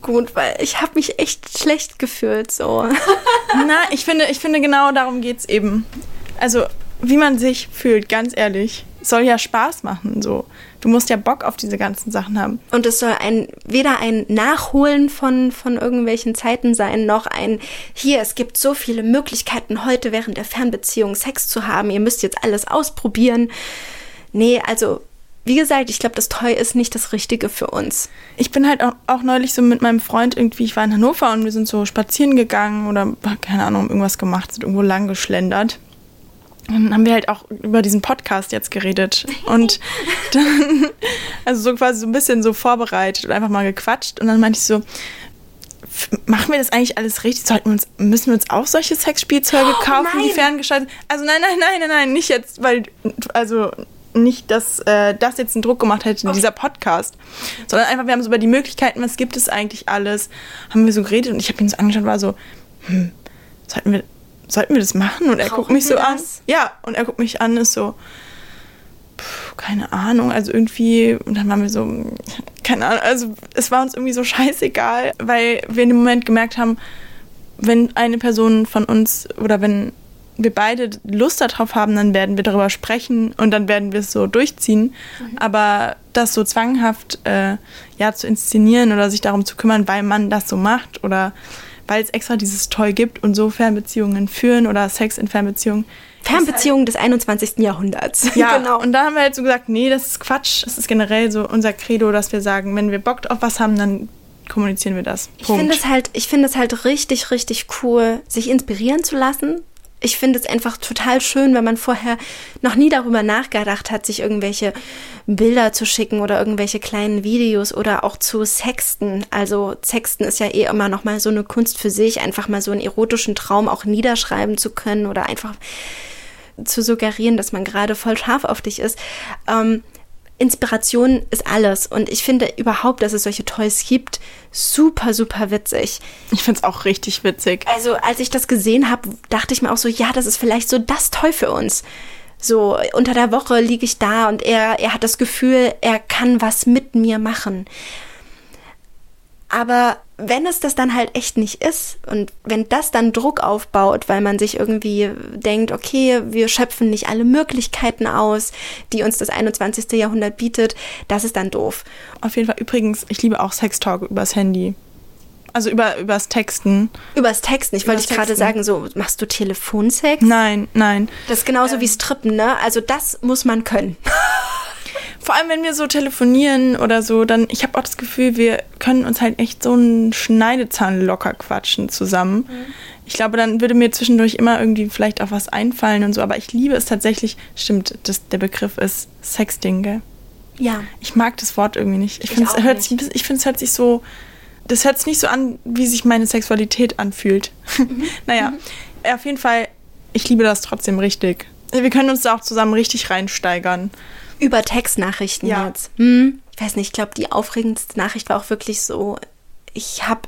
Gut, weil ich habe mich echt schlecht gefühlt so. Na, ich finde, ich finde genau darum geht's eben. Also, wie man sich fühlt, ganz ehrlich. Soll ja Spaß machen, so. Du musst ja Bock auf diese ganzen Sachen haben. Und es soll ein, weder ein Nachholen von, von irgendwelchen Zeiten sein, noch ein, hier, es gibt so viele Möglichkeiten, heute während der Fernbeziehung Sex zu haben, ihr müsst jetzt alles ausprobieren. Nee, also, wie gesagt, ich glaube, das Toy ist nicht das Richtige für uns. Ich bin halt auch, auch neulich so mit meinem Freund irgendwie, ich war in Hannover und wir sind so spazieren gegangen oder, keine Ahnung, irgendwas gemacht, sind irgendwo lang geschlendert. Und dann haben wir halt auch über diesen Podcast jetzt geredet. Und dann, also so quasi so ein bisschen so vorbereitet und einfach mal gequatscht. Und dann meinte ich so, machen wir das eigentlich alles richtig? Sollten wir uns, müssen wir uns auch solche Sexspielzeuge kaufen, die nein. ferngeschaltet Also nein, nein, nein, nein, nein, nicht jetzt, weil, also nicht, dass äh, das jetzt einen Druck gemacht hätte, dieser Podcast. Sondern einfach, wir haben so über die Möglichkeiten, was gibt es eigentlich alles, haben wir so geredet und ich habe ihn so angeschaut und war so, hm, sollten wir, sollten wir das machen? Und er guckt Brauchen mich so wir an. das? Ja, und er guckt mich an, ist so, pff, keine Ahnung, also irgendwie, und dann waren wir so, keine Ahnung, also es war uns irgendwie so scheißegal, weil wir in dem Moment gemerkt haben, wenn eine Person von uns oder wenn wir beide Lust darauf haben, dann werden wir darüber sprechen und dann werden wir es so durchziehen. Aber das so zwanghaft äh, ja, zu inszenieren oder sich darum zu kümmern, weil man das so macht oder weil es extra dieses Toy gibt und so Fernbeziehungen führen oder Sex in Fernbeziehungen. Fernbeziehung des 21. Jahrhunderts. Ja, genau. Und da haben wir halt so gesagt, nee, das ist Quatsch. Das ist generell so unser Credo, dass wir sagen, wenn wir Bock auf was haben, dann kommunizieren wir das. Ich finde es halt, ich finde es halt richtig, richtig cool, sich inspirieren zu lassen. Ich finde es einfach total schön, wenn man vorher noch nie darüber nachgedacht hat, sich irgendwelche Bilder zu schicken oder irgendwelche kleinen Videos oder auch zu sexten. Also sexten ist ja eh immer noch mal so eine Kunst für sich, einfach mal so einen erotischen Traum auch niederschreiben zu können oder einfach zu suggerieren, dass man gerade voll scharf auf dich ist. Ähm, Inspiration ist alles und ich finde überhaupt, dass es solche Toys gibt, super, super witzig. Ich finde es auch richtig witzig. Also als ich das gesehen habe, dachte ich mir auch so, ja, das ist vielleicht so das Toy für uns. So unter der Woche liege ich da und er, er hat das Gefühl, er kann was mit mir machen. Aber wenn es das dann halt echt nicht ist und wenn das dann Druck aufbaut, weil man sich irgendwie denkt, okay, wir schöpfen nicht alle Möglichkeiten aus, die uns das 21. Jahrhundert bietet, das ist dann doof. Auf jeden Fall, übrigens, ich liebe auch Sextalk übers Handy. Also über, übers Texten. Übers Texten. Ich wollte Übers dich gerade sagen, so, machst du Telefonsex? Nein, nein. Das ist genauso wie Strippen, ne? Also das muss man können. Vor allem, wenn wir so telefonieren oder so, dann, ich habe auch das Gefühl, wir können uns halt echt so einen Schneidezahn locker quatschen zusammen. Ich glaube, dann würde mir zwischendurch immer irgendwie vielleicht auch was einfallen und so, aber ich liebe es tatsächlich, stimmt, das, der Begriff ist Sexting, gell? Ja. Ich mag das Wort irgendwie nicht. Ich Ich finde, es hört sich, ich finde, es hört sich so, das hört sich nicht so an, wie sich meine Sexualität anfühlt. Mhm. naja, auf jeden Fall, ich liebe das trotzdem richtig. Wir können uns da auch zusammen richtig reinsteigern. Über Textnachrichten Ja. jetzt. Hm, ich weiß nicht, ich glaube, die aufregendste Nachricht war auch wirklich so, ich habe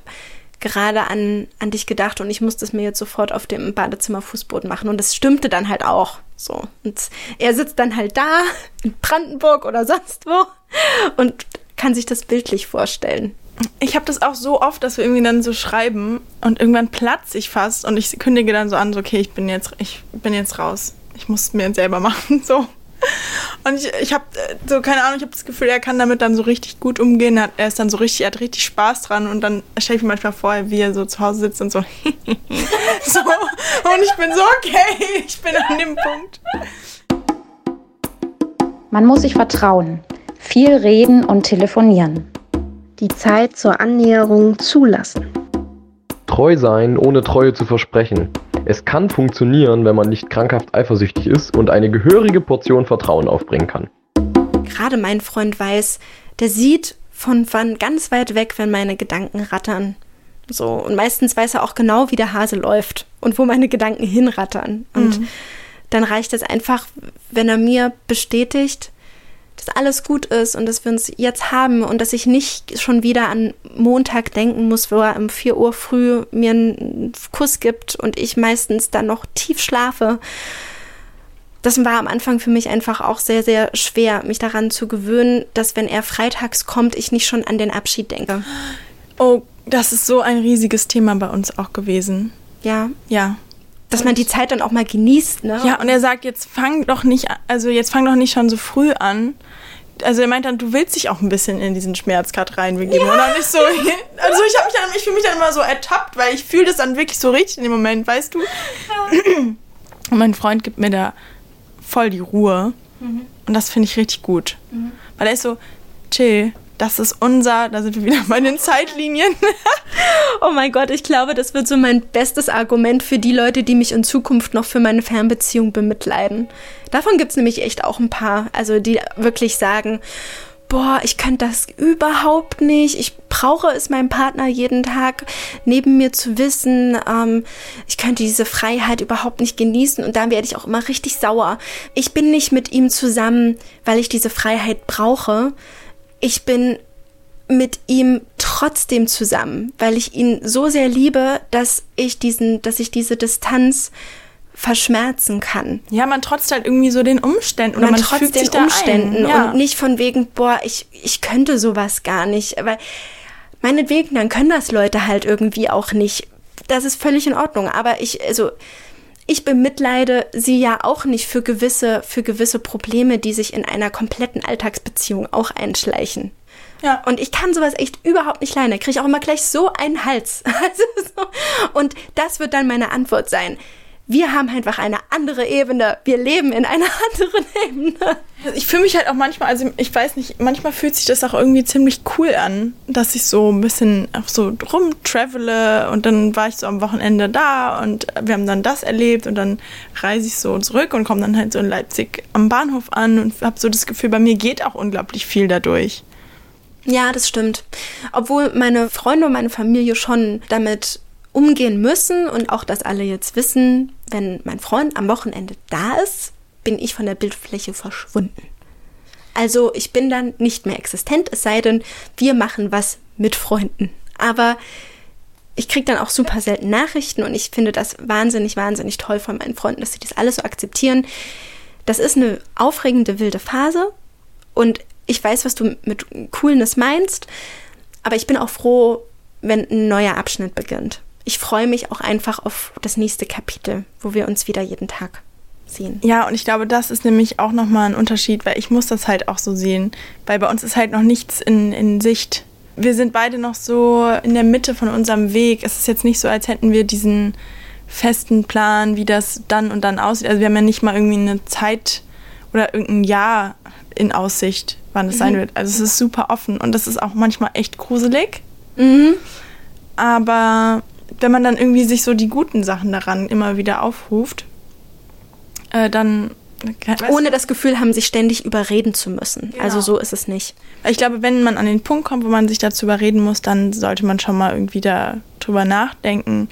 gerade an, an dich gedacht und ich musste es mir jetzt sofort auf dem Badezimmerfußboden machen. Und das stimmte dann halt auch so. Und er sitzt dann halt da in Brandenburg oder sonst wo und kann sich das bildlich vorstellen. Ich habe das auch so oft, dass wir irgendwie dann so schreiben und irgendwann platze ich fast und ich kündige dann so an, so okay, ich bin jetzt, ich bin jetzt raus. Ich muss es mir jetzt selber machen, so. Und ich, ich habe so, keine Ahnung, ich habe das Gefühl, er kann damit dann so richtig gut umgehen. Er, hat, er ist dann so richtig, er hat richtig Spaß dran und dann stelle ich mir manchmal vor, wie er so zu Hause sitzt und so. so. Und ich bin so, okay, ich bin an dem Punkt. Man muss sich vertrauen, viel reden und telefonieren. Die Zeit zur Annäherung zulassen. Treu sein, ohne Treue zu versprechen. Es kann funktionieren, wenn man nicht krankhaft eifersüchtig ist und eine gehörige Portion Vertrauen aufbringen kann. Gerade mein Freund weiß, der sieht von wann ganz weit weg, wenn meine Gedanken rattern. So, und meistens weiß er auch genau, wie der Hase läuft und wo meine Gedanken hinrattern. Und dann reicht es einfach, wenn er mir bestätigt, dass alles gut ist und dass wir uns jetzt haben und dass ich nicht schon wieder an Montag denken muss, wo er um 4 Uhr früh mir einen Kuss gibt und ich meistens dann noch tief schlafe. Das war am Anfang für mich einfach auch sehr, sehr schwer, mich daran zu gewöhnen, dass wenn er freitags kommt, ich nicht schon an den Abschied denke. Oh, das ist so ein riesiges Thema bei uns auch gewesen. Ja, Ja. Dass man die Zeit dann auch mal genießt, ne? Ja, und er sagt, jetzt fang doch nicht, also jetzt fang doch nicht schon so früh an. Also er meint dann, du willst dich auch ein bisschen in diesen Schmerz gerade reinbegeben. Oder nicht so. Also ich habe mich dann, ich fühle mich dann immer so ertappt, weil ich fühle das dann wirklich so richtig in dem Moment, weißt du? Und mein Freund gibt mir da voll die Ruhe. Und das finde ich richtig gut. Weil er ist so, chill, das ist unser, da sind wir wieder bei den Zeitlinien. Oh mein Gott, ich glaube, das wird so mein bestes Argument für die Leute, die mich in Zukunft noch für meine Fernbeziehung bemitleiden. Davon gibt es nämlich echt auch ein paar, also die wirklich sagen, boah, ich könnte das überhaupt nicht. Ich brauche es meinem Partner jeden Tag neben mir zu wissen. Ähm, ich könnte diese Freiheit überhaupt nicht genießen und dann werde ich auch immer richtig sauer. Ich bin nicht mit ihm zusammen, weil ich diese Freiheit brauche. Ich bin mit ihm trotzdem zusammen, weil ich ihn so sehr liebe, dass ich diesen, dass ich diese Distanz verschmerzen kann. Ja, man trotzt halt irgendwie so den Umständen. Oder man, man, trotz fügt den sich da Umständen ein. Ja. und nicht von wegen, boah, ich, ich könnte sowas gar nicht. Weil meinetwegen, dann können das Leute halt irgendwie auch nicht. Das ist völlig in Ordnung. Aber ich, also, ich bemitleide sie ja auch nicht für gewisse, für gewisse Probleme, die sich in einer kompletten Alltagsbeziehung auch einschleichen. Ja. Und ich kann sowas echt überhaupt nicht leiden. Da kriege ich auch immer gleich so einen Hals. Also so. Und das wird dann meine Antwort sein. Wir haben einfach eine andere Ebene. Wir leben in einer anderen Ebene. Ich fühle mich halt auch manchmal, also ich weiß nicht, manchmal fühlt sich das auch irgendwie ziemlich cool an, dass ich so ein bisschen auch so rumtravele und dann war ich so am Wochenende da und wir haben dann das erlebt und dann reise ich so zurück und komme dann halt so in Leipzig am Bahnhof an und habe so das Gefühl, bei mir geht auch unglaublich viel dadurch. Ja, das stimmt. Obwohl meine Freunde und meine Familie schon damit umgehen müssen und auch, dass alle jetzt wissen, wenn mein Freund am Wochenende da ist, bin ich von der Bildfläche verschwunden. Also ich bin dann nicht mehr existent, es sei denn, wir machen was mit Freunden. Aber ich kriege dann auch super selten Nachrichten und ich finde das wahnsinnig, wahnsinnig toll von meinen Freunden, dass sie das alles so akzeptieren. Das ist eine aufregende, wilde Phase und ich weiß, was du mit Coolness meinst, aber ich bin auch froh, wenn ein neuer Abschnitt beginnt. Ich freue mich auch einfach auf das nächste Kapitel, wo wir uns wieder jeden Tag sehen. Ja, und ich glaube, das ist nämlich auch nochmal ein Unterschied, weil ich muss das halt auch so sehen, weil bei uns ist halt noch nichts in, in Sicht. Wir sind beide noch so in der Mitte von unserem Weg. Es ist jetzt nicht so, als hätten wir diesen festen Plan, wie das dann und dann aussieht. Also wir haben ja nicht mal irgendwie eine Zeit oder irgendein Jahr in Aussicht, wann es mhm. sein wird. Also es ist super offen und das ist auch manchmal echt gruselig. Mhm. Aber wenn man dann irgendwie sich so die guten Sachen daran immer wieder aufruft, äh, dann ohne das Gefühl haben, sich ständig überreden zu müssen. Genau. Also so ist es nicht. Ich glaube, wenn man an den Punkt kommt, wo man sich dazu überreden muss, dann sollte man schon mal irgendwie darüber nachdenken.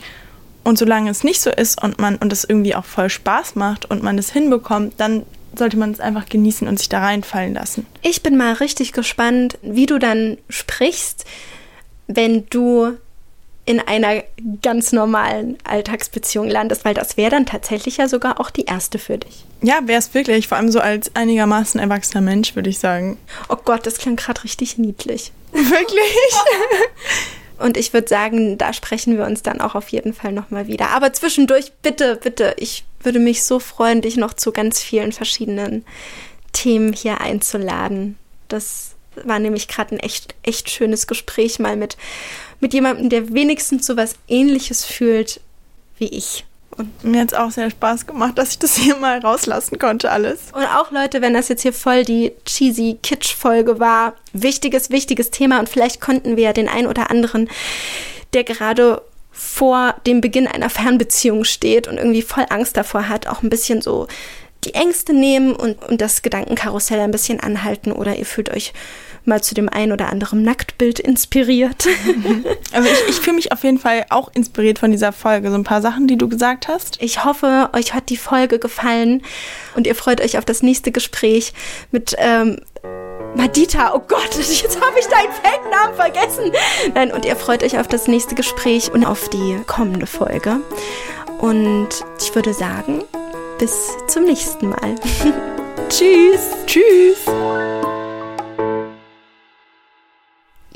Und solange es nicht so ist und man und es irgendwie auch voll Spaß macht und man es hinbekommt, dann sollte man es einfach genießen und sich da reinfallen lassen. Ich bin mal richtig gespannt, wie du dann sprichst, wenn du in einer ganz normalen Alltagsbeziehung landest, weil das wäre dann tatsächlich ja sogar auch die erste für dich. Ja, wäre es wirklich, vor allem so als einigermaßen erwachsener Mensch, würde ich sagen. Oh Gott, das klingt gerade richtig niedlich. Wirklich? Und ich würde sagen, da sprechen wir uns dann auch auf jeden Fall nochmal wieder. Aber zwischendurch, bitte, bitte, ich würde mich so freuen, dich noch zu ganz vielen verschiedenen Themen hier einzuladen. Das war nämlich gerade ein echt, echt schönes Gespräch mal mit mit jemandem, der wenigstens so was ähnliches fühlt wie ich. Und mir hat es auch sehr Spaß gemacht, dass ich das hier mal rauslassen konnte, alles. Und auch Leute, wenn das jetzt hier voll die cheesy Kitsch-Folge war, wichtiges, wichtiges Thema und vielleicht konnten wir ja den einen oder anderen, der gerade vor dem Beginn einer Fernbeziehung steht und irgendwie voll Angst davor hat, auch ein bisschen so die Ängste nehmen und, und das Gedankenkarussell ein bisschen anhalten oder ihr fühlt euch mal zu dem einen oder anderen Nacktbild inspiriert. Also ich, ich fühle mich auf jeden Fall auch inspiriert von dieser Folge. So ein paar Sachen, die du gesagt hast. Ich hoffe, euch hat die Folge gefallen und ihr freut euch auf das nächste Gespräch mit ähm, Madita, oh Gott, jetzt habe ich deinen Feldnamen vergessen. Nein, und ihr freut euch auf das nächste Gespräch und auf die kommende Folge. Und ich würde sagen, bis zum nächsten Mal. Tschüss. Tschüss.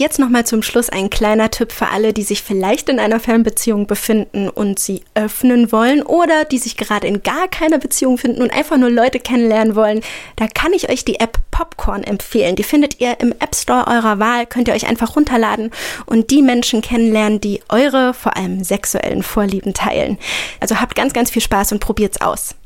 Jetzt nochmal zum Schluss ein kleiner Tipp für alle, die sich vielleicht in einer Fernbeziehung befinden und sie öffnen wollen oder die sich gerade in gar keiner Beziehung finden und einfach nur Leute kennenlernen wollen. Da kann ich euch die App Popcorn empfehlen. Die findet ihr im App Store eurer Wahl, könnt ihr euch einfach runterladen und die Menschen kennenlernen, die eure vor allem sexuellen Vorlieben teilen. Also habt ganz, ganz viel Spaß und probiert's aus.